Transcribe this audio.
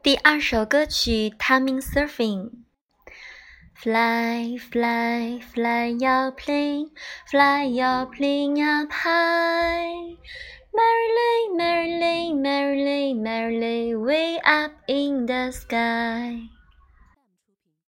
第二首歌曲《Tummy Surfin》。Fly, fly, fly your plane, fly your plane up high. Merrily, merrily, merrily, merrily, way up in the sky.